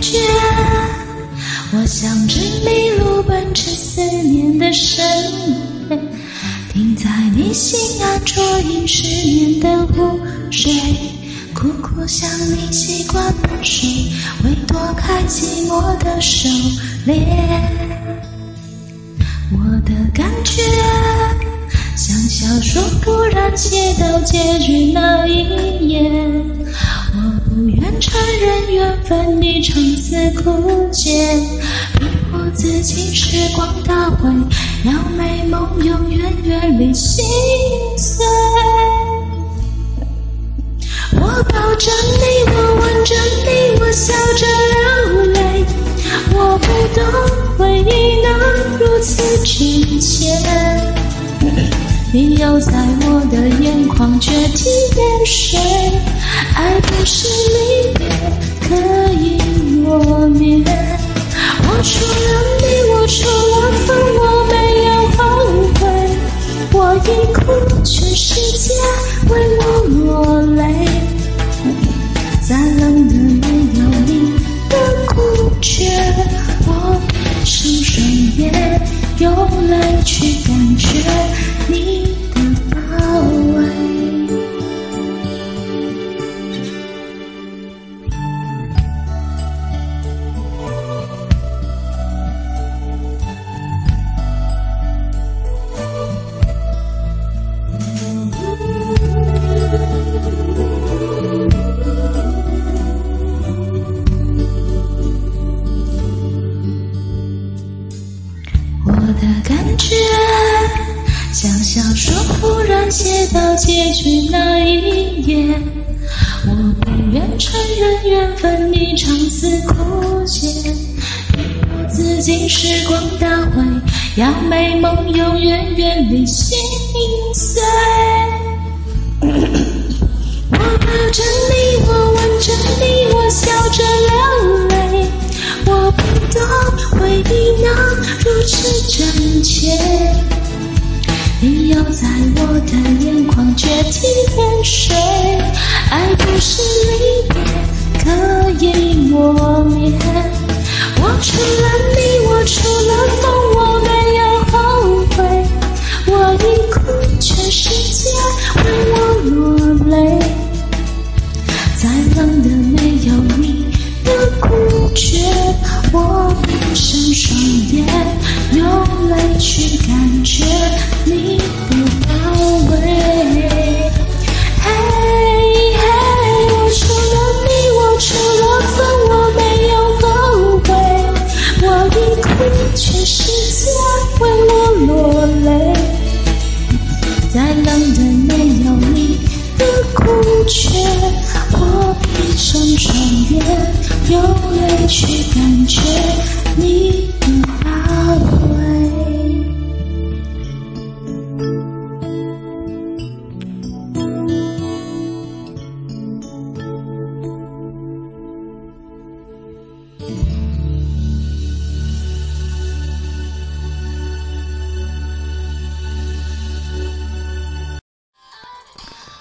觉。我像只迷路奔驰思念的深夜，停在你心安啜饮失眠的湖水，苦苦想你习惯的手，为躲开寂寞的狩猎。我的感觉像小说突然写到结局那一分你长此枯竭。自己时光倒回，让美梦永远远离心碎。我抱着你，我吻着你，我笑着流泪。我不懂回忆能如此真切，你又在我的小说忽然写到结局那一页，我不愿承认缘分已长此枯竭，逼我自己时光倒回，让美梦永远远离心碎。我抱着你，我吻着你，我笑着流泪，我不懂回忆能如此真切。眶决堤淹水，爱不是离别，可以磨却，我闭上双眼，用泪去感觉你的包围。